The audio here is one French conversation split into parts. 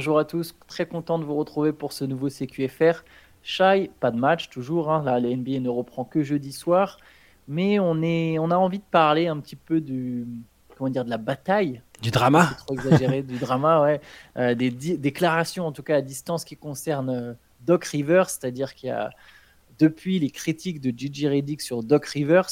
bonjour à tous. Très content de vous retrouver pour ce nouveau CQFR. Shai, pas de match toujours. Hein. Là, la NBA ne reprend que jeudi soir. Mais on, est, on a envie de parler un petit peu du, comment dire, de la bataille. Du drama Trop exagéré, du drama, ouais. Euh, des déclarations, en tout cas à distance, qui concernent euh, Doc Rivers, c'est-à-dire qu'il y a depuis les critiques de Gigi Reddick sur Doc Rivers,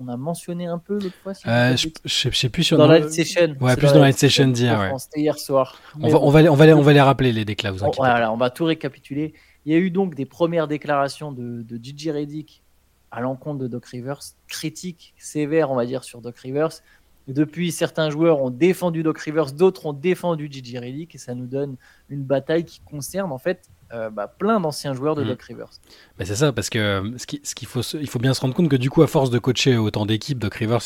on a mentionné un peu l'autre fois. Euh, je, ne sais plus sur dans la session. Ouais, plus dans la session d'hier. Ouais. C'était hier soir. On va, on, va les, on, va les, on va les rappeler les déclats. Vous on, voilà, on va tout récapituler. Il y a eu donc des premières déclarations de, de Gigi Reddick à l'encontre de Doc Rivers, critiques sévères, on va dire, sur Doc Rivers. Depuis, certains joueurs ont défendu Doc Rivers, d'autres ont défendu Gigi Reddick, et ça nous donne une bataille qui concerne en fait euh, bah, plein d'anciens joueurs de mmh. Doc Rivers. Mais c'est ça, parce que euh, ce qu'il faut, il faut bien se rendre compte que du coup, à force de coacher autant d'équipes, Doc Rivers,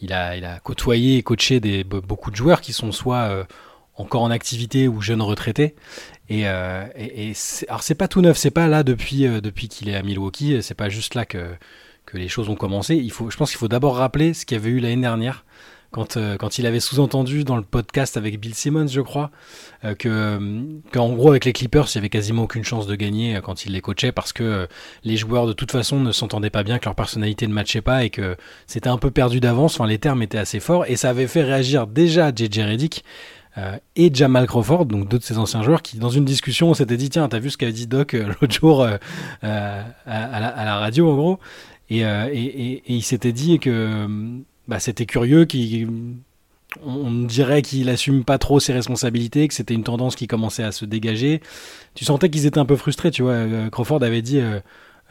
il, a, il a côtoyé et coaché des, beaucoup de joueurs qui sont soit euh, encore en activité ou jeunes retraités. Et, et, alors c'est pas tout neuf, c'est pas là depuis, depuis qu'il est à Milwaukee, c'est pas juste là que, que les choses ont commencé. Il faut, je pense qu'il faut d'abord rappeler ce qu'il y avait eu l'année dernière quand, euh, quand il avait sous-entendu dans le podcast avec Bill Simmons, je crois, euh, que euh, qu'en gros avec les Clippers, il y avait quasiment aucune chance de gagner quand il les coachait parce que les joueurs de toute façon ne s'entendaient pas bien, que leur personnalité ne matchait pas et que c'était un peu perdu d'avance. Enfin, les termes étaient assez forts et ça avait fait réagir déjà JJ Reddick. et Jamal Crawford, donc deux de ses anciens joueurs, qui dans une discussion on s'était dit tiens t'as vu ce qu'avait dit Doc l'autre jour à, la, radio en gros? Et, et, il s'était dit que bah, c'était curieux. Qui, on dirait qu'il assume pas trop ses responsabilités, que c'était une tendance qui commençait à se dégager. Tu sentais qu'ils étaient un peu frustrés, tu vois. Euh, Crawford avait dit euh,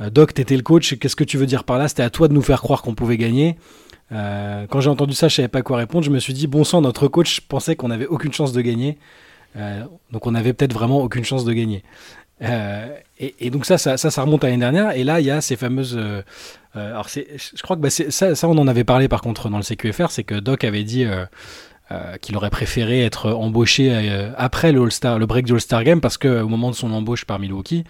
euh, Doc, t'étais le coach, qu'est-ce que tu veux dire par là? C'était à toi de nous faire croire qu'on pouvait gagner. quand j'ai entendu ça, je savais pas quoi répondre. Je me suis dit, bon sang, notre coach pensait qu'on avait aucune chance de gagner. donc on avait peut-être vraiment aucune chance de gagner. Et, donc ça, ça, remonte à l'année dernière. Et là, il y a ces fameuses euh, alors je crois que bah, ça, ça, on en avait parlé par contre dans le CQFR, c'est que Doc avait dit euh, euh, qu'il aurait préféré être embauché après le, All -Star, le break du All-Star Game parce qu'au moment de son embauche par Milwaukee,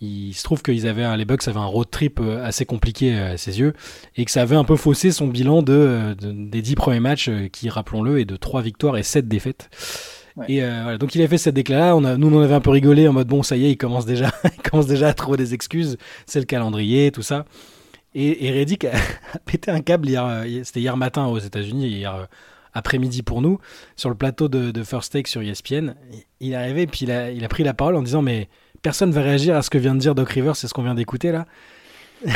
il se trouve qu'ils avaient les Bucks avaient un road trip assez compliqué à ses yeux et que ça avait un peu faussé son bilan de, des dix premiers matchs qui, rappelons-le, est de trois victoires et sept défaites. Et voilà, donc il a fait cette déclaration. On a, nous on en avait un peu rigolé en mode bon ça y est, il commence déjà, commence déjà à trouver des excuses. C'est le calendrier, tout ça. Et, Reddick a, pété un câble hier, euh, c'était hier matin aux États-Unis, hier euh, après-midi pour nous, sur le plateau de, First Take sur ESPN. Il est arrivé, puis il a, pris la parole en disant Mais personne ne va réagir à ce que vient de dire Doc Rivers, c'est ce qu'on vient d'écouter là.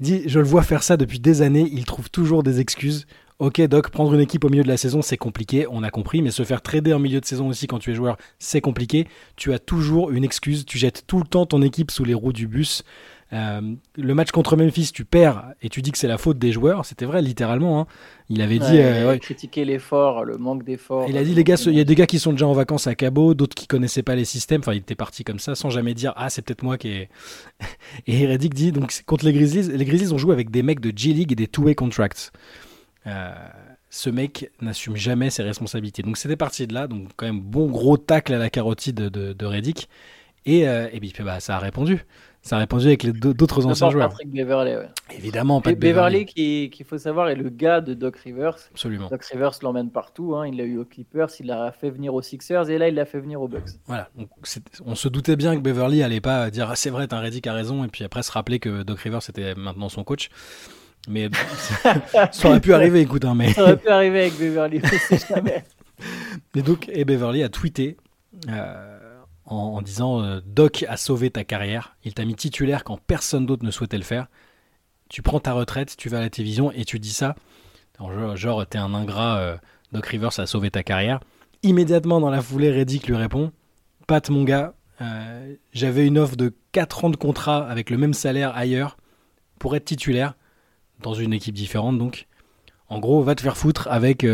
dit Je le vois faire ça depuis des années, il trouve toujours des excuses. Ok, Doc, prendre une équipe au milieu de la saison, c'est compliqué, on a compris, mais se faire trader en milieu de saison aussi quand tu es joueur, c'est compliqué. Tu as toujours une excuse, tu jettes tout le temps ton équipe sous les roues du bus. Euh, le match contre Memphis, tu perds et tu dis que c'est la faute des joueurs. C'était vrai, littéralement. Hein. Il avait dit. Euh, critiquer l'effort, le manque d'effort. Il a dit les gars, il y a des gars qui sont déjà en vacances à Cabo, d'autres qui connaissaient pas les systèmes. Enfin, il était parti comme ça, sans jamais dire ah c'est peut-être moi qui est. et Reddick dit donc contre les Grizzlies, les Grizzlies ont joué avec des mecs de G League et des two-way contracts. Euh, ce mec n'assume jamais ses responsabilités. Donc c'était parti de là, donc quand même bon gros tacle à la carotide de, de Reddick. Et, et puis bah, ça a répondu. Ça a répondu avec les d'autres anciens joueurs. Patrick Beverley, ouais. Évidemment, Pat Beverley. Beverley qu'il faut savoir est le gars de Doc Rivers. Absolument. Doc Rivers l'emmène partout. Hein. Il l'a eu aux Clippers, il l'a fait venir aux Sixers et là il l'a fait venir aux Bucks. Voilà. Donc, on se doutait bien que Beverly allait pas dire ah, c'est vrai, t'as Reddick a raison et puis après se rappeler que Doc Rivers était maintenant son coach. Mais ça aurait pu arriver, écoute. Hein, mais... Ça aurait pu arriver avec Beverly, jamais. Mais donc, et Beverly a tweeté. Euh, en, disant euh, Doc a sauvé ta carrière, il t'a mis titulaire quand personne d'autre ne souhaitait le faire. Tu prends ta retraite, tu vas à la télévision et tu dis ça. Genre, t'es un ingrat, euh, Doc Rivers a sauvé ta carrière. Immédiatement dans la foulée, Reddick lui répond Pat, mon gars, j'avais une offre de 4 ans de contrat avec le même salaire ailleurs pour être titulaire dans une équipe différente donc. En gros, va te faire foutre avec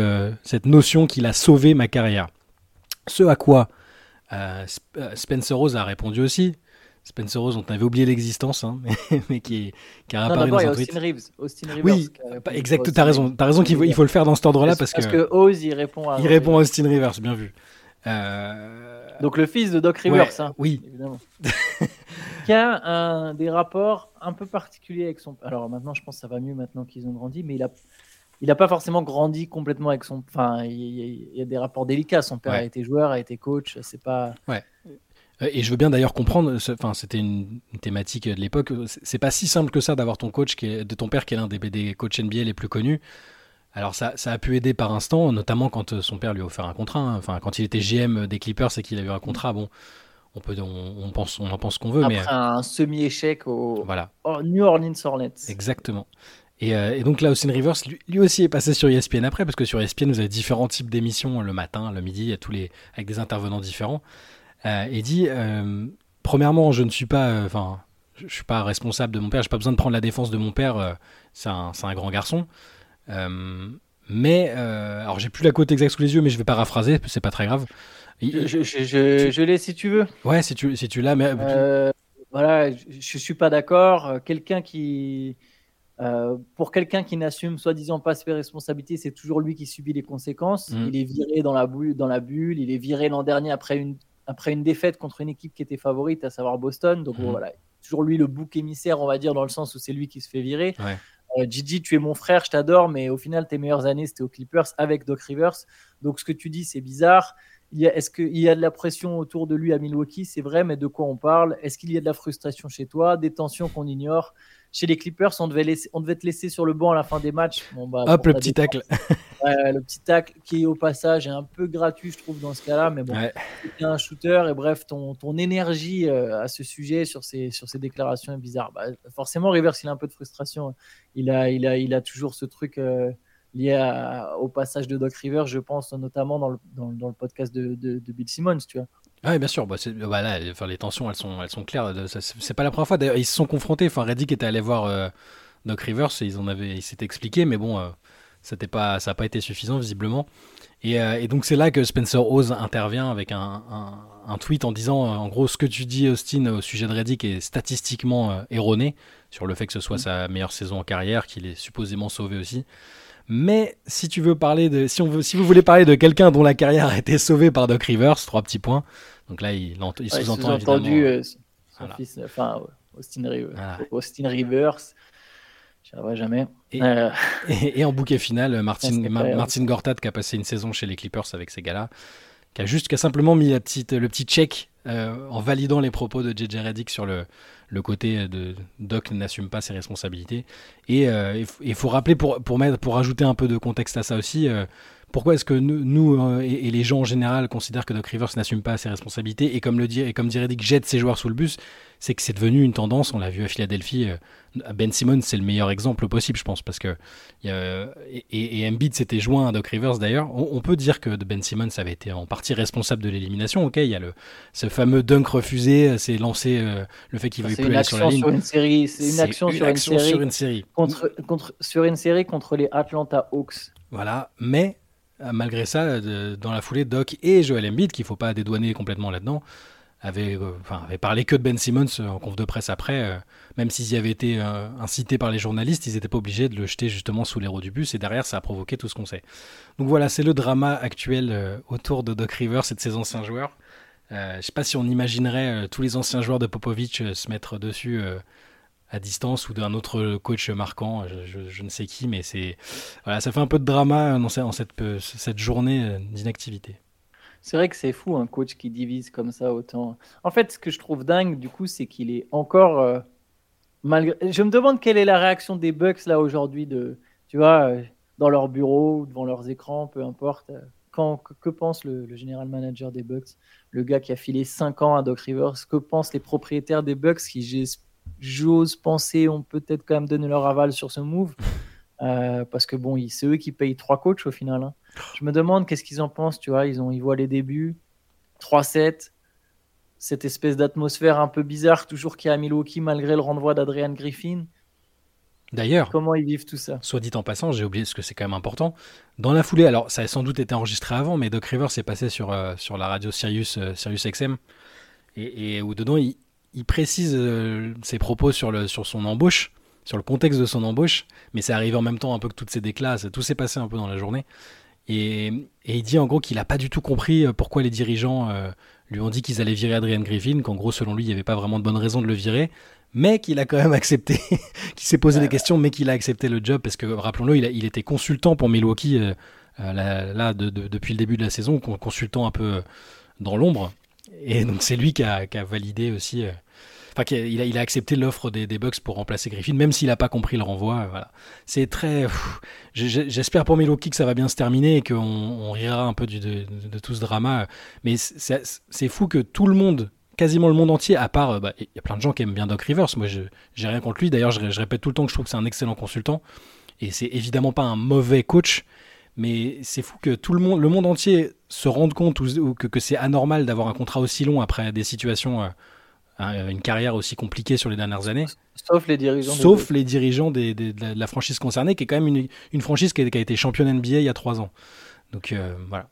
cette notion qu'il a sauvé ma carrière. Ce à quoi euh, euh, Spencer Rose a répondu aussi. Spencer Rose, on avait oublié l'existence, hein, mais, qui, qui, a apparu dans un tweet. Austin Reeves. Austin Rivers oui, exact, t'as raison. T'as raison qu'il faut, il faut le faire dans cet ordre-là parce, parce que, Oz, il répond à. Il répond à Austin Rivers, bien vu. Euh... Donc le fils de Doc Rivers, hein, oui, évidemment. qui a un, des rapports un peu particuliers avec son. Alors maintenant, je pense que ça va mieux maintenant qu'ils ont grandi, mais il a il n'a pas forcément grandi complètement avec son. Enfin, il y, a des rapports délicats. Son père a été joueur, a été coach. C'est pas. Ouais. Euh, et je veux bien d'ailleurs comprendre. Enfin, c'était une, thématique de l'époque. C'est pas si simple que ça d'avoir ton coach qui est, de ton père qui est l'un des, des coachs NBA les plus connus. Alors ça, ça, a pu aider par instant, notamment quand euh, son père lui a offert un contrat. Hein. Enfin, quand il était GM des Clippers et qu'il a eu un contrat, bon, on peut, on, pense, on en pense qu'on veut, Après mais un semi-échec au voilà. New Orleans Hornets. Exactement. Euh, et, donc là, Austin Rivers, lui, aussi est passé sur ESPN après, parce que sur ESPN, vous avez différents types d'émissions le matin, le midi, tous les, avec des intervenants différents. Euh, et dit, euh, premièrement, je ne suis pas, enfin, je, suis pas responsable de mon père, j'ai pas besoin de prendre la défense de mon père, c'est un, un, grand garçon. mais, alors j'ai plus la côte exacte sous les yeux, mais je vais paraphraser, c'est pas très grave. Je, je, je, je l'ai si tu veux. Ouais, si tu, si tu l'as, mais. voilà, je, je suis pas d'accord. Quelqu'un qui euh, pour quelqu'un qui n'assume soi-disant pas ses responsabilités, c'est toujours lui qui subit les conséquences. Mm. Il est viré dans la, bulle, dans la bulle, il est viré l'an dernier après une, après une défaite contre une équipe qui était favorite, à savoir Boston. Donc mm. voilà, toujours lui le bouc émissaire, on va dire, dans le sens où c'est lui qui se fait virer. Euh, Gigi, tu es mon frère, je t'adore, mais au final, tes meilleures années, c'était aux Clippers avec Doc Rivers. Donc ce que tu dis, c'est bizarre. Est-ce qu'il y a de la pression autour de lui à Milwaukee C'est vrai, mais de quoi on parle? Est-ce qu'il y a de la frustration chez toi? Des tensions qu'on ignore? Chez les Clippers, on devait, laisser, on devait te laisser sur le banc à la fin des matchs. Bon, bah, Hop, le petit tacle. le petit tacle qui, au passage, est un peu gratuit, je trouve, dans ce cas-là. Mais bon, c'est un shooter. Et bref, ton, ton énergie euh, à ce sujet, sur ces, sur ces déclarations est bizarre. Bah, forcément, Rivers, il a un peu de frustration. Il a, il a, il a toujours ce truc. Euh, lié au passage de Doc Rivers, je pense notamment dans le, dans, dans le podcast de, de, de, Bill Simmons, tu vois. Ah oui, bien sûr. Bah, bah enfin, les tensions, elles sont, elles sont claires. C'est pas la première fois. D'ailleurs, ils se sont confrontés. Enfin, Reddick était allé voir euh, Doc Rivers et ils en avaient, il s'était expliqué, mais bon, euh, pas, ça n'a pas été suffisant visiblement. Et, euh, et donc c'est là que Spencer Oz intervient avec un, un, tweet en disant, en gros, ce que tu dis, Austin, au sujet de Reddick est statistiquement erroné sur le fait que ce soit mm. sa meilleure saison en carrière, qu'il est supposément sauvé aussi. Mais si tu veux parler de, si on veut, si vous voulez parler de quelqu'un dont la carrière a été sauvée par Doc Rivers, trois petits points. Donc là, il, il sous-entend évidemment. Euh, son fils, enfin Austin, Rivers, Austin Rivers. Arriverai jamais. Euh. Et, en bouquet final, Martin, Martin Gortat qui a passé une saison chez les Clippers avec ces gars-là, qui a juste, qui a simplement mis la petite, le petit check euh, en validant les propos de JJ Reddick sur le, le côté de Doc n'assume pas ses responsabilités. Et il euh, faut rappeler, pour, pour, mettre, pour ajouter un peu de contexte à ça aussi, euh, pourquoi est-ce que nous, euh, et, les gens en général considèrent que Doc Rivers n'assume pas ses responsabilités et comme le dit et comme dirait Dick jette ses joueurs sous le bus c'est que c'est devenu une tendance on l'a vu à Philadelphie euh, Ben Simmons c'est le meilleur exemple possible je pense parce que et, et, Embiid s'était joint à Doc Rivers d'ailleurs. On, peut dire que Ben Simmons avait été en partie responsable de l'élimination ok il y a le ce fameux dunk refusé c'est lancé euh, le fait qu'il veuille plus aller sur la ligne. une série c'est une action, sur, une série sur une série. contre, contre sur une série contre les Atlanta Hawks. Voilà mais malgré ça, euh, dans la foulée, Doc et Joel Embiid, qu'il ne faut pas dédouaner complètement là-dedans, avaient, euh, parlé que de Ben Simmons en conf de presse après. même s'ils y avaient été incités par les journalistes, ils n'étaient pas obligés de le jeter justement sous les du bus. Et derrière, ça a provoqué tout ce qu'on sait. Donc voilà, c'est le drama actuel autour de Doc Rivers et de ses anciens joueurs. je ne sais pas si on imaginerait tous les anciens joueurs de Popovich se mettre dessus à distance ou d'un autre coach marquant, je, ne sais qui, mais c'est voilà, ça fait un peu de drama dans cette, cette journée euh, d'inactivité. C'est vrai que c'est fou un coach qui divise comme ça autant. En fait, ce que je trouve dingue du coup, c'est qu'il est encore euh, malgré. Je me demande quelle est la réaction des Bucks là aujourd'hui de, tu vois, euh, dans leur bureau devant leurs écrans, peu importe. Quand, que, pense le, le, général manager des Bucks, le gars qui a filé 5 ans à Doc Rivers Que pensent les propriétaires des Bucks qui, j'espère j'ose penser, on peut peut-être quand même donner leur aval sur ce move. Euh, parce que bon, c'est eux qui payent trois coachs au final. Hein. Je me demande qu'est-ce qu'ils en pensent, tu vois. Ils, ont, ils voient les débuts, 3-7, cette espèce d'atmosphère un peu bizarre, toujours qui a à Milwaukee malgré le renvoi d'Adrian Griffin. D'ailleurs, comment ils vivent tout ça? Soit dit en passant, j'ai oublié ce que c'est quand même important. Dans la foulée, alors ça a sans doute été enregistré avant, mais Doc Rivers s'est passé sur, euh, sur la radio Sirius, euh, Sirius XM, et, et où dedans il, il précise euh, ses propos sur, le, sur son embauche, sur le contexte de son embauche, mais c'est arrivé en même temps un peu que toutes ces déclats, tout s'est passé un peu dans la journée. Et, il dit en gros qu'il n'a pas du tout compris euh, pourquoi les dirigeants euh, lui ont dit qu'ils allaient virer Adrian Griffin, qu'en gros selon lui il n'y avait pas vraiment de bonne raison de le virer, mais qu'il a quand même accepté, qu'il s'est posé des questions, mais qu'il a accepté le job parce que rappelons-le, il, il, était consultant pour Milwaukee euh, là, depuis le début de la saison, consultant un peu dans l'ombre, et donc c'est lui qui a, validé aussi. Enfin, il a, accepté l'offre des, des, Bucks pour remplacer Griffin, même s'il n'a pas compris le renvoi. Voilà. C'est très. J'espère pour Milwaukee que ça va bien se terminer et qu'on on rira un peu de, tout ce drama. Mais c'est fou que tout le monde quasiment le monde entier, à part, euh, bah, il y a plein de gens qui aiment bien Doc Rivers. Moi, je j'ai rien contre lui. D'ailleurs, je, répète tout le temps que je trouve que c'est un excellent consultant. Et c'est évidemment pas un mauvais coach. Mais c'est fou que tout le monde, le monde entier se rende compte ou, que, c'est anormal d'avoir un contrat aussi long après des situations, euh, une carrière aussi compliquée sur les dernières années. Sauf les dirigeants. Sauf les dirigeants des, de la franchise concernée, qui est quand même une, une franchise qui a, été championne NBA il y a trois ans. Donc euh, voilà.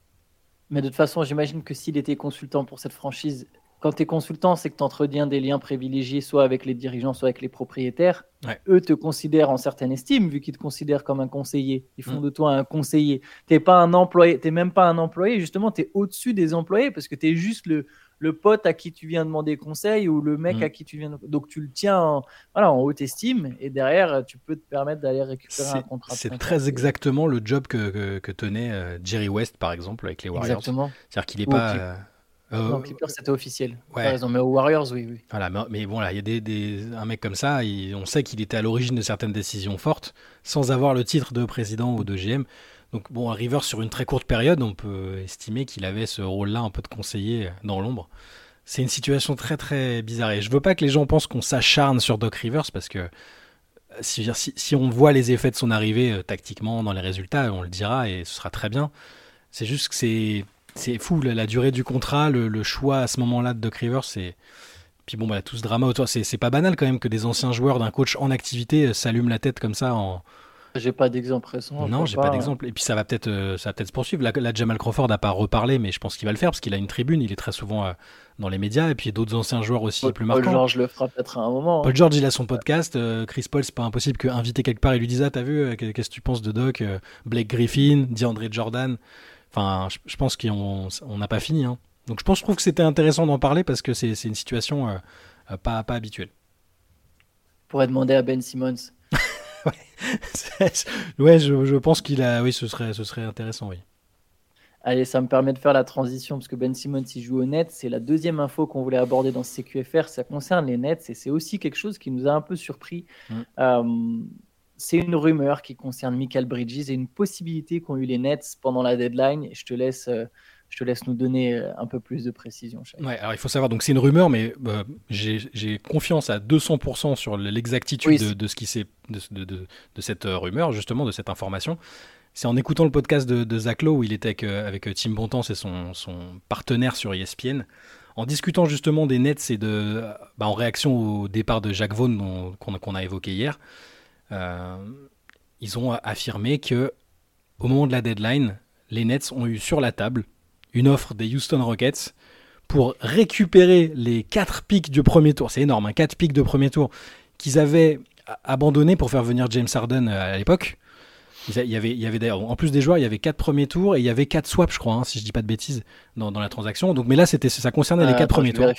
Mais de toute façon, j'imagine que s'il était consultant pour cette franchise, quand tu es consultant, c'est que tu entretiens des liens privilégiés, soit avec les dirigeants, soit avec les propriétaires. Eux te considèrent en certaine estime, vu qu'ils te considèrent comme un conseiller. Ils font mm. de toi un conseiller. Tu pas un employé, tu même pas un employé, justement, tu es au-dessus des employés parce que tu es juste le, le pote à qui tu viens demander conseil ou le mec mm. à qui tu viens. Donc tu le tiens en, voilà, en haute estime et derrière, tu peux te permettre d'aller récupérer un contrat. C'est très exactement le job que, que, tenait euh, Jerry West, par exemple, avec les Warriors. Exactement. C'est-à-dire qu'il n'est pas. Euh, euh, non, Clippers, c'était officiel. Ouais. raison, mais aux Warriors, oui. oui. Voilà, mais, bon, là, il y a des, des, un mec comme ça, on sait qu'il était à l'origine de certaines décisions fortes, sans avoir le titre de président ou de GM. Donc, bon, un River, sur une très courte période, on peut estimer qu'il avait ce rôle-là, un peu de conseiller dans l'ombre. C'est une situation très, très bizarre. Et je veux pas que les gens pensent qu'on s'acharne sur Doc Rivers, parce que si, si, on voit les effets de son arrivée euh, tactiquement dans les résultats, on le dira et ce sera très bien. C'est juste que c'est c'est fou la, durée du contrat, le, choix à ce moment-là de Doc Rivers, c'est puis bon bah tout ce drama autour, c'est pas banal quand même que des anciens joueurs d'un coach en activité euh, s'allument la tête comme ça en j'ai pas d'exemple récent. Non, j'ai pas, d'exemple. Et puis ça va peut-être, euh, ça va peut-être se poursuivre. Là, Jamal Crawford n'a pas reparlé, mais je pense qu'il va le faire parce qu'il a une tribune. Il est très souvent euh, dans les médias. Et puis d'autres anciens joueurs aussi plus marquants. Paul George le fera peut-être à un moment. Paul hein. George, il a son podcast. Chris Paul, c'est pas impossible qu'inviter quelque part, il lui dise ah t'as vu, qu'est-ce que tu penses de Doc, Blake Griffin, DeAndre Jordan. Enfin, je, pense qu'on n'a pas fini. Hein. Donc je pense, je trouve que c'était intéressant d'en parler parce que c'est une situation euh, euh, pas, pas habituelle. On pourrait demander à Ben Simmons. ouais, je, pense qu'il a. Oui, ce serait, ce serait intéressant, oui. Allez, ça me permet de faire la transition parce que Ben Simmons il joue au Nets. C'est la deuxième info qu'on voulait aborder dans ce CQFR. Ça concerne les Nets et c'est aussi quelque chose qui nous a un peu surpris. Mm. Euh, c'est une rumeur qui concerne Michael Bridges et une possibilité qu'ont eu les Nets pendant la deadline. Je te laisse, euh, je te laisse nous donner euh, un peu plus de précision. Ouais, alors il faut savoir, donc c'est une rumeur, mais euh, j'ai confiance à 200% sur l'exactitude de, ce qui de, de, cette rumeur, justement, de cette information. C'est en écoutant le podcast de, Zach Lowe où il était avec, Tim Bontemps, c'est son, son, partenaire sur ESPN, en discutant justement des Nets et de, bah, en réaction au départ de Jacques Vaughn qu'on a évoqué hier. Euh, ils ont affirmé que au moment de la deadline, les Nets ont eu sur la table une offre des Houston Rockets pour récupérer les 4 pics du premier tour. C'est énorme, 4 hein, pics de premier tour qu'ils avaient abandonnés pour faire venir James Harden euh, à l'époque. Il y avait, il y avait d'ailleurs, en plus des joueurs, il y avait quatre premiers tours et il y avait quatre swaps, je crois, hein, si je dis pas de bêtises, dans, dans la transaction. Donc, mais là, c'était, ça concernait les euh, quatre premiers tours.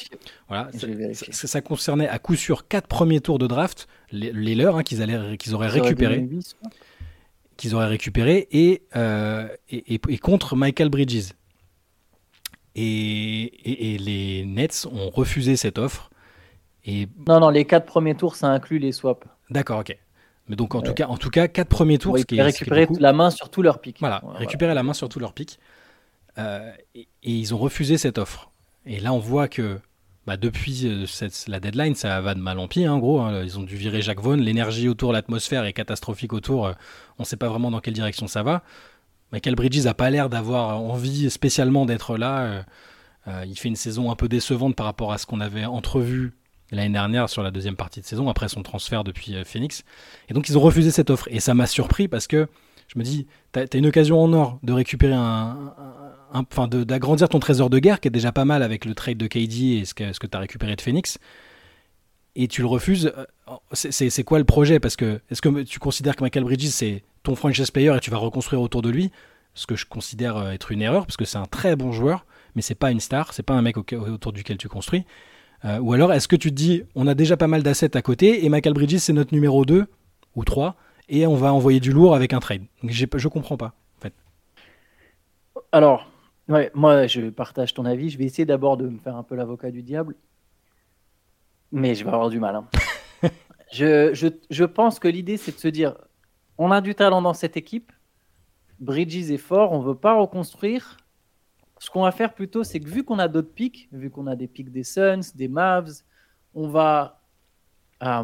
Voilà, ça, concernait à coup sûr quatre premiers tours de draft, les, leurs, hein, qu'ils allaient, qu'ils auraient récupéré, qu'ils auraient récupéré et, euh, et, et, contre Michael Bridges. Et, et, les Nets ont refusé cette offre. Et... Non, non, les quatre premiers tours, ça inclut les swaps. D'accord, ok. Mais donc en tout cas, en tout cas, quatre premiers tours, ce qui est, récupérer la main sur tous leurs pics. Voilà, récupérer la main sur tous leurs pics. Euh, et, ils ont refusé cette offre. Et là, on voit que bah, depuis euh, la deadline, ça va de mal en pire, en gros. Hein. Ils ont dû virer Jacques Vaughan. L'énergie autour, l'atmosphère est catastrophique autour. Euh, on ne sait pas vraiment dans quelle direction ça va. Michael Bridges n'a pas l'air d'avoir envie spécialement d'être là. il fait une saison un peu décevante par rapport à ce qu'on avait entrevu l'année dernière sur la deuxième partie de saison, après son transfert depuis euh, Phoenix. Et donc ils ont refusé cette offre. Et ça m'a surpris parce que je me dis, tu as, une occasion en or de récupérer un... enfin, d'agrandir ton trésor de guerre, qui est déjà pas mal avec le trade de KD et ce que, ce que tu as récupéré de Phoenix. Et tu le refuses. Euh, c'est quoi le projet? Parce que est-ce que tu considères que Michael Bridges, c'est ton franchise player et tu vas reconstruire autour de lui? Ce que je considère euh, être une erreur, parce que c'est un très bon joueur, mais c'est pas une star, c'est pas un mec autour duquel tu construis. Euh, ou alors, est-ce que tu te dis, on a déjà pas mal d'assets à côté et Michael Bridges, c'est notre numéro 2 ou 3 et on va envoyer du lourd avec un trade Je comprends pas, en fait. Alors, ouais, moi, je partage ton avis. Je vais essayer d'abord de me faire un peu l'avocat du diable. Mais je vais avoir du mal. Hein. je, je, je pense que l'idée, c'est de se dire on a du talent dans cette équipe. Bridges est fort, on ne veut pas reconstruire. Ce qu'on va faire plutôt, c'est que vu qu'on a d'autres pics, vu qu'on a des pics des Suns, des Mavs, on va euh,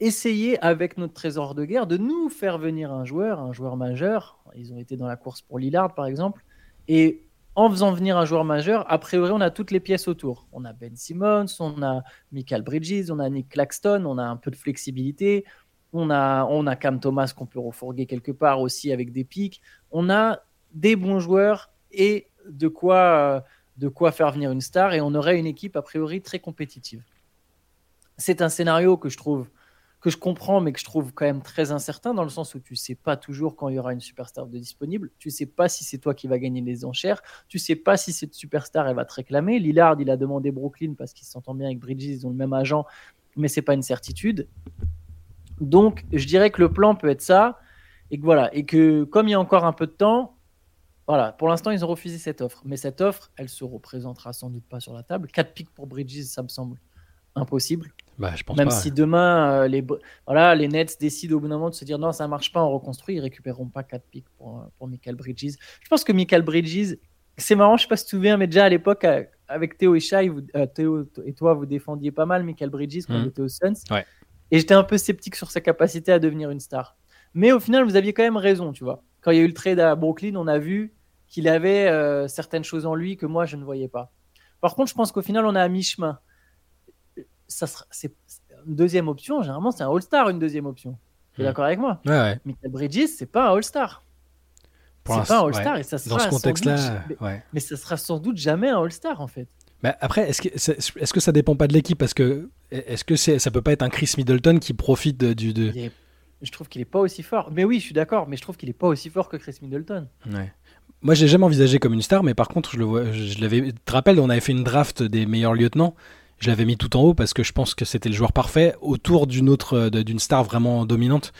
essayer avec notre trésor de guerre de nous faire venir un joueur, un joueur majeur. Ils ont été dans la course pour Lillard, par exemple. Et en faisant venir un joueur majeur, a priori, on a toutes les pièces autour. On a Ben Simmons, on a Michael Bridges, on a Nick Claxton, on a un peu de flexibilité. On a, on a Cam Thomas qu'on peut refourguer quelque part aussi avec des pics. On a des bons joueurs et de quoi, euh, de quoi faire venir une star et on aurait une équipe a priori très compétitive. C'est un scénario que je trouve que je comprends, mais que je trouve quand même très incertain dans le sens où tu sais pas toujours quand il y aura une superstar de disponible. Tu sais pas si c'est toi qui va gagner les enchères. Tu sais pas si cette superstar elle va te réclamer. Lillard, il a demandé Brooklyn parce qu'il s'entend bien avec Bridges, ils ont le même agent, mais c'est pas une certitude. Donc, je dirais que le plan peut être ça et que voilà, et que comme il y a encore un peu de temps, voilà, pour l'instant, ils ont refusé cette offre. Mais cette offre, elle se représentera sans doute pas sur la table. 4 pics pour Bridges, ça me semble impossible. Bah, je pense Même si demain, euh, les, voilà, les Nets décident au bout d'un moment de se dire non, ça marche pas, on reconstruit, ils récupéreront pas 4 pics pour, euh, pour Michael Bridges. Je pense que Michael Bridges, c'est marrant, je sais pas si tu te souviens, mais déjà à l'époque, euh, avec Théo et Shai, Théo et toi, vous défendiez pas mal Michael Bridges quand il mhm. était aux Suns. Et j'étais un peu sceptique sur sa capacité à devenir une star. Mais au final, vous aviez quand même raison, tu vois. Quand il y a eu le trade à Brooklyn, on a vu qu'il avait certaines choses en lui que moi, je ne voyais pas. Par contre, je pense qu'au final, on est à mi-chemin ça sera, c'est une deuxième option. Généralement, c'est un All-Star, une deuxième option. Tu es hmm. d'accord avec moi? Ouais, Michael Bridges, c'est pas un All-Star. C'est pas un All-Star et ça sera dans ce contexte-là, mais, ça sera sans doute jamais un All-Star en fait. Bah après, est-ce que, est-ce que ça dépend pas de l'équipe? Parce que est-ce que c'est, ça peut pas être un Chris Middleton qui profite du. De... je trouve qu'il est pas aussi fort. Mais oui, je suis d'accord, mais je trouve qu'il est pas aussi fort que Chris Middleton. Ouais. Moi, je l'ai jamais envisagé comme une star, mais par contre, je le vois, je l'avais. Tu te rappelles, on avait fait une draft des meilleurs lieutenants je l'avais mis tout en haut parce que je pense que c'était le joueur parfait autour d'une autre euh, d'une star vraiment dominante.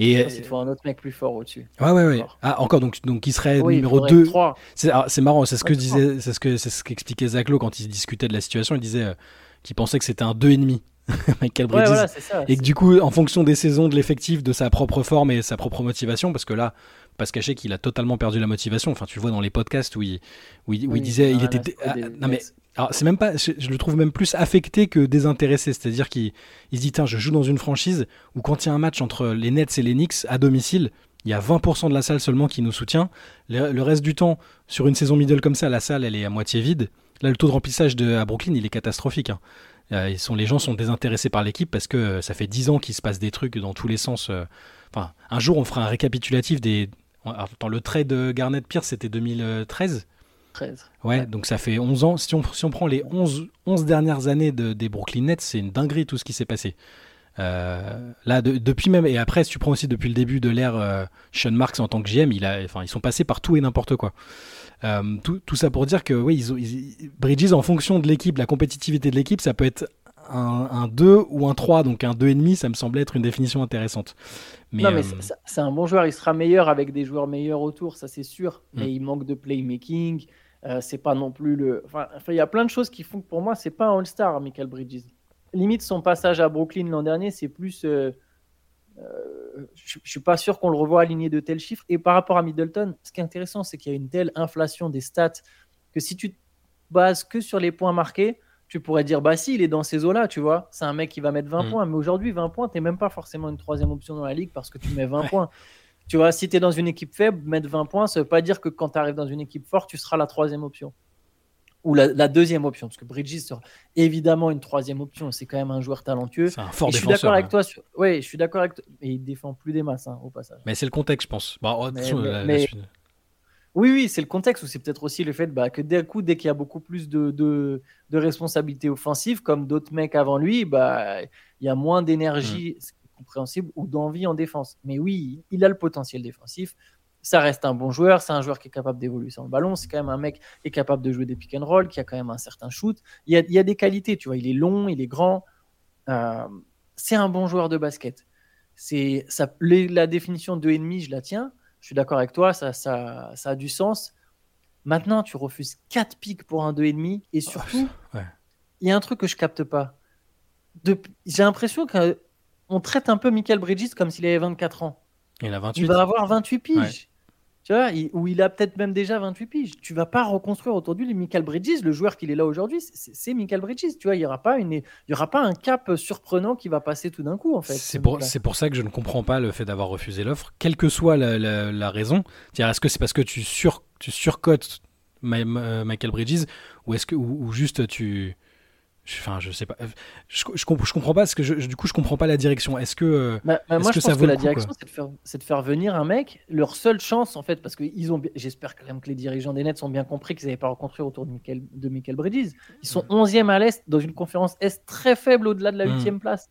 Et il faut un autre mec plus fort au-dessus. Ouais, ouais, ouais. Ah, encore, donc, donc il serait numéro 2. C'est marrant, c'est ce que disait, c'est ce que c'est ce qu'expliquait Zach Lowe quand il discutait de la situation. Il disait euh, qu'il pensait que c'était un 2,5. Michael Bridges. Ouais, ça, et que du coup, en fonction des saisons, de l'effectif, de sa propre forme et sa propre motivation, parce que là, pas se cacher qu'il a totalement perdu la motivation. Enfin, tu vois dans les podcasts où il, où il, disait, il était. Ah, non mais alors, c'est même pas, je, le trouve même plus affecté que désintéressé. C'est-à-dire qu'il se dit, tiens, je joue dans une franchise où quand il y a un match entre les Nets et les Knicks à domicile, il y a 20% de la salle seulement qui nous soutient. Le, reste du temps, sur une saison middle comme ça, la salle, elle est à moitié vide. Là, le taux de remplissage de, à Brooklyn, il est catastrophique. Hein. Euh, ils sont, les gens sont désintéressés par l'équipe parce que euh, ça fait 10 ans qu'il se passe des trucs dans tous les sens. Euh. enfin, un jour, on fera un récapitulatif des. Attends, le trade de Garnett Pierce, c'était 2013 Ouais, donc ça fait 11 ans. Si on, si on prend les 11, 11 dernières années de, des Brooklyn Nets, c'est une dinguerie tout ce qui s'est passé. Euh, là, depuis même, et après, si tu prends aussi depuis le début de l'ère euh, Sean Marks en tant que GM, il a, enfin, ils sont passés par tout et n'importe quoi. Euh, tout, tout, ça pour dire que oui, ils, Bridges, en fonction de l'équipe, la compétitivité de l'équipe, ça peut être un, un, 2 ou un 3, donc un 2,5, ça me semblait être une définition intéressante. Mais, non, mais c'est un bon joueur, il sera meilleur avec des joueurs meilleurs autour, ça c'est sûr, mais mm. il manque de playmaking. Euh, c'est pas non plus le. Enfin, il y a plein de choses qui font que pour moi, c'est pas un All-Star, Michael Bridges. Limite, son passage à Brooklyn l'an dernier, c'est plus. Euh, je, suis pas sûr qu'on le revoit aligné de tels chiffres. Et par rapport à Middleton, ce qui est intéressant, c'est qu'il y a une telle inflation des stats que si tu te bases que sur les points marqués, tu pourrais dire, bah si, il est dans ces eaux-là, tu vois. C'est un mec qui va mettre 20 mm. points. Mais aujourd'hui, 20 points, tu même pas forcément une troisième option dans la ligue parce que tu mets 20 points. Tu vois, si tu es dans une équipe faible, mettre 20 points, ça veut pas dire que quand tu arrives dans une équipe forte, tu seras la troisième option. Ou la, deuxième option, parce que Bridges sera évidemment une troisième option. C'est quand même un joueur talunteux. C'est un fort défenseur. Je suis d'accord avec toi. Sur... Oui, je suis d'accord avec toi. Et il défend plus des masses, hein, au passage. Mais c'est le contexte, je pense. Bah, oh, oui, oui, c'est le contexte, ou c'est peut-être aussi le fait bah, que d'un coup, dès qu'il y a beaucoup plus de, de, de responsabilités offensives, comme d'autres mecs avant lui, bah, il y a moins d'énergie. Mm compréhensible ou d'envie en défense. Mais oui, il a le potentiel défensif. Ça reste un bon joueur, c'est un joueur qui est capable d'évoluer sur le ballon, c'est quand même un mec qui est capable de jouer des pick and roll, qui a quand même un certain shoot. Il y a, des qualités, tu vois, il est long, il est grand. Euh, c'est un bon joueur de basket. C'est ça, la définition de ennemi, je la tiens. Je suis d'accord avec toi, ça, ça, ça, a du sens. Maintenant, tu refuses 4 picks pour un 2,5 et surtout, il y a un truc que je capte pas. J'ai l'impression qu'on traite un peu Michael Bridges comme s'il avait 24 ans. Il a 28. Il va avoir 28 piges. Tu vois, il, ou il a peut-être même déjà 28 piges. Tu vas pas reconstruire autour de lui Michael Bridges, le joueur qu'il est là aujourd'hui, c'est Michael Bridges. Tu vois, il y aura pas une, il y aura pas un cap surprenant qui va passer tout d'un coup en fait. C'est pour, c'est pour ça que je ne comprends pas le fait d'avoir refusé l'offre, quelle que soit la, la, raison. Est-ce que c'est parce que tu sur, tu surcotes Michael Bridges ou est-ce que ou juste tu Enfin, je sais pas. Je, je, comprends pas parce que du coup, je comprends pas la direction. Est-ce que. Euh, bah, bah, moi, je pense que la direction, c'est de, faire, de faire venir un mec. Leur seule chance, en fait, parce que ils ont. J'espère quand même que les dirigeants des Nets ont bien compris qu'ils n'avaient pas rencontré autour de Michael, de Michael Bridges. Ils sont 11e mm. à l'Est dans une conférence Est très faible au-delà de la 8e mm. place.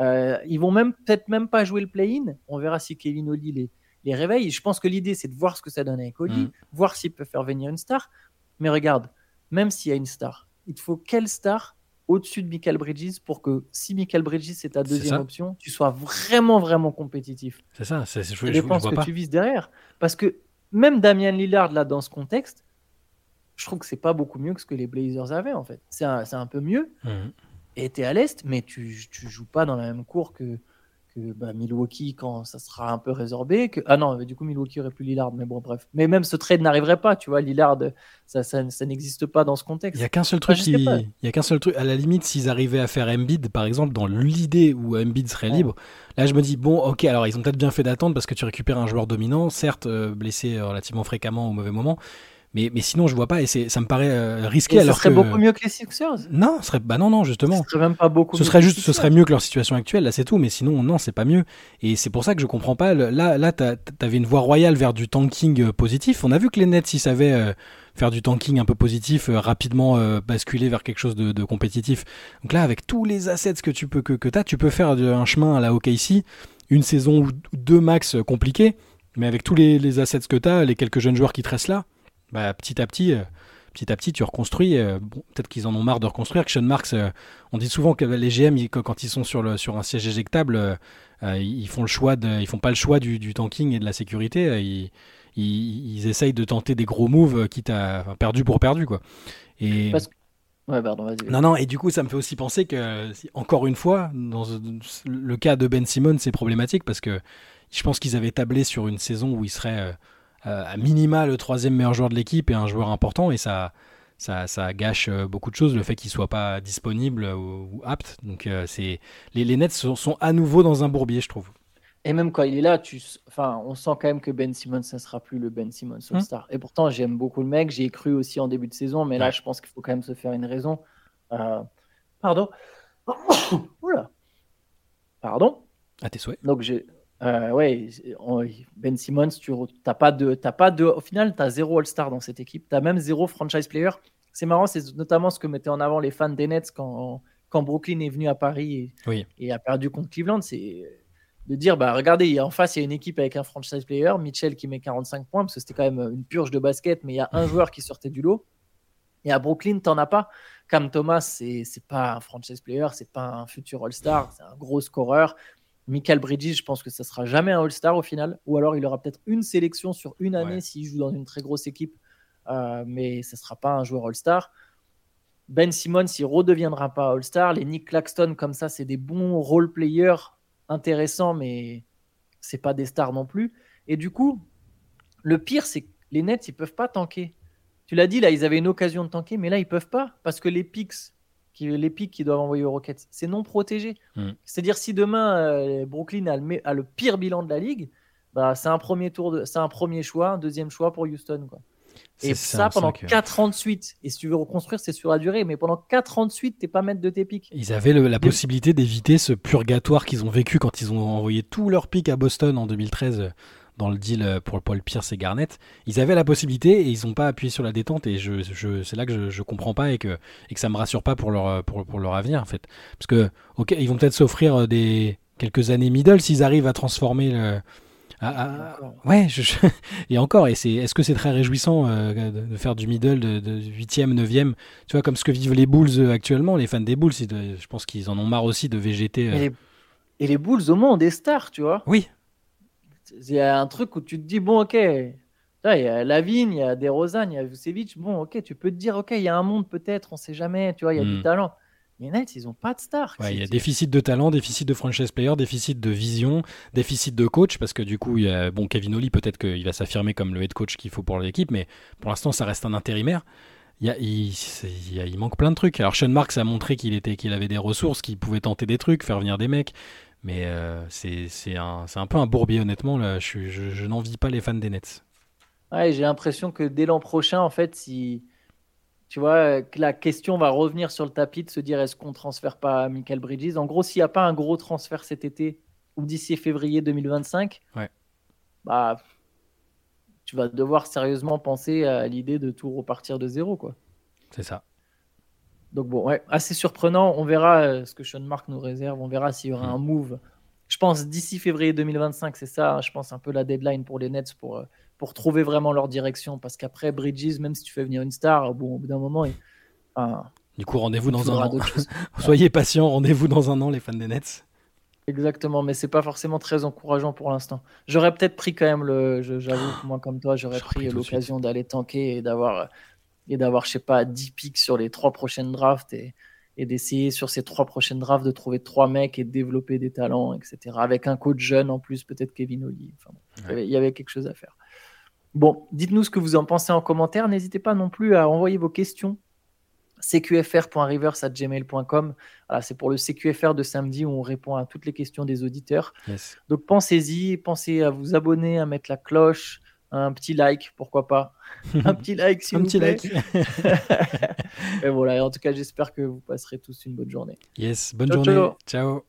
Euh, ils vont même peut-être même pas jouer le play-in. On verra si Kevin Oli les, les réveille. Je pense que l'idée, c'est de voir ce que ça donne avec Oli, mm. voir s'il peut faire venir une star. Mais regarde, même s'il y a une star, il te faut quelle star au-dessus de Michael Bridges pour que si Michael Bridges est ta deuxième option, tu sois vraiment, vraiment compétitif. C'est ça, c'est je, je, je, ce que tu vises derrière. Parce que même Damien Lillard, là, dans ce contexte, je trouve que c'est pas beaucoup mieux que ce que les Blazers avaient, en fait. C'est un, un, peu mieux. Mhm. Et tu es à l'Est, mais tu, tu joues pas dans la même cour que, que bah, Milwaukee quand ça sera un peu résorbé. Que... Ah non, du coup, Milwaukee aurait plus Lillard, mais bon, bref. Mais même ce trade n'arriverait pas, tu vois. Lillard, ça, ça, ça n'existe pas dans ce contexte. Il y a qu'un seul truc qui... Il y a qu'un seul truc. À la limite, s'ils arrivaient à faire Embiid, par exemple, dans l'idée où Embiid serait libre, là, je me dis, bon, ok, alors ils ont peut-être bien fait d'attendre parce que tu récupères un joueur dominant, certes euh, blessé relativement fréquemment au mauvais moment, mais, mais sinon, je vois pas et ça me paraît euh, risqué. alors ce serait beaucoup mieux que les Sixers? Non, ce serait bah non non justement. Ce serait même pas beaucoup. Ce serait juste, ce serait mieux que leur situation actuelle. Là, c'est tout. Mais sinon, non, c'est pas mieux. Et c'est pour ça que je comprends pas. Là, là, t'avais une voie royale vers du tanking euh, positif. On a vu que les Nets, s'ils savaient euh, faire du tanking un peu positif, rapidement basculer vers quelque chose de, compétitif. Donc là, avec tous les assets que tu peux que, que t'as, tu peux faire un chemin à la OKC, une saison ou deux max compliqués. Mais avec tous les, les assets que tu as, les quelques jeunes joueurs qui te restent là, bah, petit à petit, euh, petit à petit, tu reconstruis. Euh, bon, Peut-être qu'ils en ont marre de reconstruire. Sean Marks, euh, on dit souvent que les GM, quand ils sont sur, le, sur un siège éjectable, ils font le choix de, ils font pas le choix du, du tanking et de la sécurité. Ils, ils, essayent de tenter des gros moves, quitte à perdu pour perdu, quoi. Et Ouais, pardon, vas-y. Non, non, et du coup, ça me fait aussi penser que, encore une fois, dans le cas de Ben Simon, c'est problématique parce que je pense qu'ils avaient tablé sur une saison où il serait à minima le troisième meilleur joueur de l'équipe et un joueur important et ça, ça, ça, gâche euh, beaucoup de choses le fait qu'il soit pas disponible ou, apte. Donc euh, c'est les, les, Nets sont, à nouveau dans un bourbier, je trouve. Et même quand il est là, tu, enfin, on sent quand même que Ben Simmons, ça sera plus le Ben Simmons All hum. Star. Et pourtant, j'aime beaucoup le mec, j'ai cru aussi en début de saison, mais là, je pense qu'il faut quand même se faire une raison. Pardon. Oula. Pardon. À tes souhaits. Donc j'ai euh, ouais, Ben Simmons, tu n'as pas de, pas de, au final, tu as zéro All-Star dans cette équipe. Tu as même zéro franchise player. C'est marrant, c'est notamment ce que mettaient en avant les fans des Nets quand, quand Brooklyn est venu à Paris et, et a perdu contre Cleveland. C'est de dire, bah, regardez, en face, il y a une équipe avec un franchise player, Mitchell qui met 45 points, parce que c'était quand même une purge de basket, mais il y a un joueur qui sortait du lot. Et à Brooklyn, tu n'en as pas. Cam Thomas, c'est pas un franchise player, c'est pas un futur All-Star, c'est un gros scoreur. Michael Bridges, je pense que ça sera jamais un All-Star au final, ou alors il aura peut-être une sélection sur une année s'il joue dans une très grosse équipe, euh, mais ce sera pas un joueur All-Star. Ben Simmons, il redeviendra pas All-Star. Les Nick Claxton, comme ça, c'est des bons role-players intéressants, mais c'est pas des stars non plus. Et du coup, le pire, c'est que les Nets, ils peuvent pas tanker. Tu l'as dit, là, ils avaient une occasion de tanker, mais là, ils peuvent pas, parce que les picks qui, les pics qu'ils doivent envoyer aux Rockets, c'est non protégé. Hmm. C'est-à-dire si demain euh, Brooklyn a le, a le, pire bilan de la ligue, bah, c'est un premier tour, c'est un premier choix, un deuxième choix pour Houston. Quoi. Et ça, pendant 4 ans de suite. Et si tu veux reconstruire, c'est sur la durée. Mais pendant 4 ans de suite, t'es pas maître de tes pics. Ils avaient la possibilité d'éviter ce purgatoire qu'ils ont vécu quand ils ont envoyé tous leurs pics à Boston en 2013 dans le deal euh, pour Paul Pierce et Garnett. Ils avaient la possibilité et ils n'ont pas appuyé sur la détente et je, je c'est là que je, ne comprends pas et que, et que ça me rassure pas pour leur, pour, pour leur avenir en fait. Parce que, ok, ils vont peut-être s'offrir euh, des quelques années middle s'ils arrivent à transformer le, ouais, et encore, et c'est, est-ce que c'est très réjouissant euh, de, faire du middle de, 8e, 9e Tu vois, comme ce que vivent les Bulls euh, actuellement, les fans des Bulls, je pense qu'ils en ont marre aussi de végéter. Et, les, Bulls, au moins, ont des stars, tu vois. Oui. Il y a un truc où tu te dis, bon, ok, il y a Lavigne, il y a DeRozan, il y a Vucevic, bon, ok, tu peux te dire, ok, il y a un monde peut-être, on sait jamais, tu vois, il y a du hmm. talent. Les Nets, ils n'ont pas de star. il y a déficit de talent, déficit de franchise player, déficit de vision, déficit de coach, parce que du coup, il y a, bon, Kevin Oli, peut-être qu'il va s'affirmer comme le head coach qu'il faut pour l'équipe, mais pour l'instant, ça reste un intérimaire. Il, y a, il, manque plein de trucs. Alors, Sean Marks a montré qu'il était, qu'il avait des ressources, qu'il pouvait tenter des trucs, faire venir des mecs, mais euh, c'est un, un, peu un bourbier, honnêtement. Là. Je, je, je n'envie pas les fans des Nets. Ouais, j'ai l'impression que dès l'an prochain, en fait, si tu vois, que la question va revenir sur le tapis de se dire est-ce qu'on transfère pas Michael Bridges? En gros, s'il n'y a pas un gros transfert cet été ou d'ici février 2025, bah, tu vas devoir sérieusement penser à l'idée de tout repartir de zéro. quoi. C'est ça. Donc bon, ouais, assez surprenant. On verra euh, ce que Sean Mark nous réserve. On verra s'il y aura hmm. un move. Je pense d'ici février 2025, c'est ça. Je pense un peu la deadline pour les Nets pour euh, pour trouver vraiment leur direction. Parce qu'après, Bridges, même si tu fais venir une star, bon, au bout d'un moment, du coup, rendez-vous dans un an. Soyez patient, rendez-vous dans un an, les fans des Nets. Exactement, mais c'est pas forcément très encourageant pour l'instant. J'aurais peut-être pris quand même le. J'avoue moi, comme toi, j'aurais pris l'occasion d'aller tanker et d'avoir, et d'avoir, je sais pas, 10 picks sur les trois prochaines drafts et, et d'essayer sur ces trois prochaines drafts de trouver trois mecs et de développer des talents, etc. Avec un coach jeune en plus, peut-être Kevin Oli. Enfin, il y avait quelque chose à faire. Bon, dites-nous ce que vous en pensez en commentaire. N'hésitez pas non plus à envoyer vos questions cqfr.rivers.gmail.com. Voilà, c'est pour le CQFR de samedi où on répond à toutes les questions des auditeurs. Donc pensez-y, pensez à vous abonner, à mettre la cloche, un petit like, pourquoi pas. Un petit like, s'il un petit like. et voilà, en tout cas, j'espère que vous passerez tous une bonne journée. Yes, bonne journée. ciao.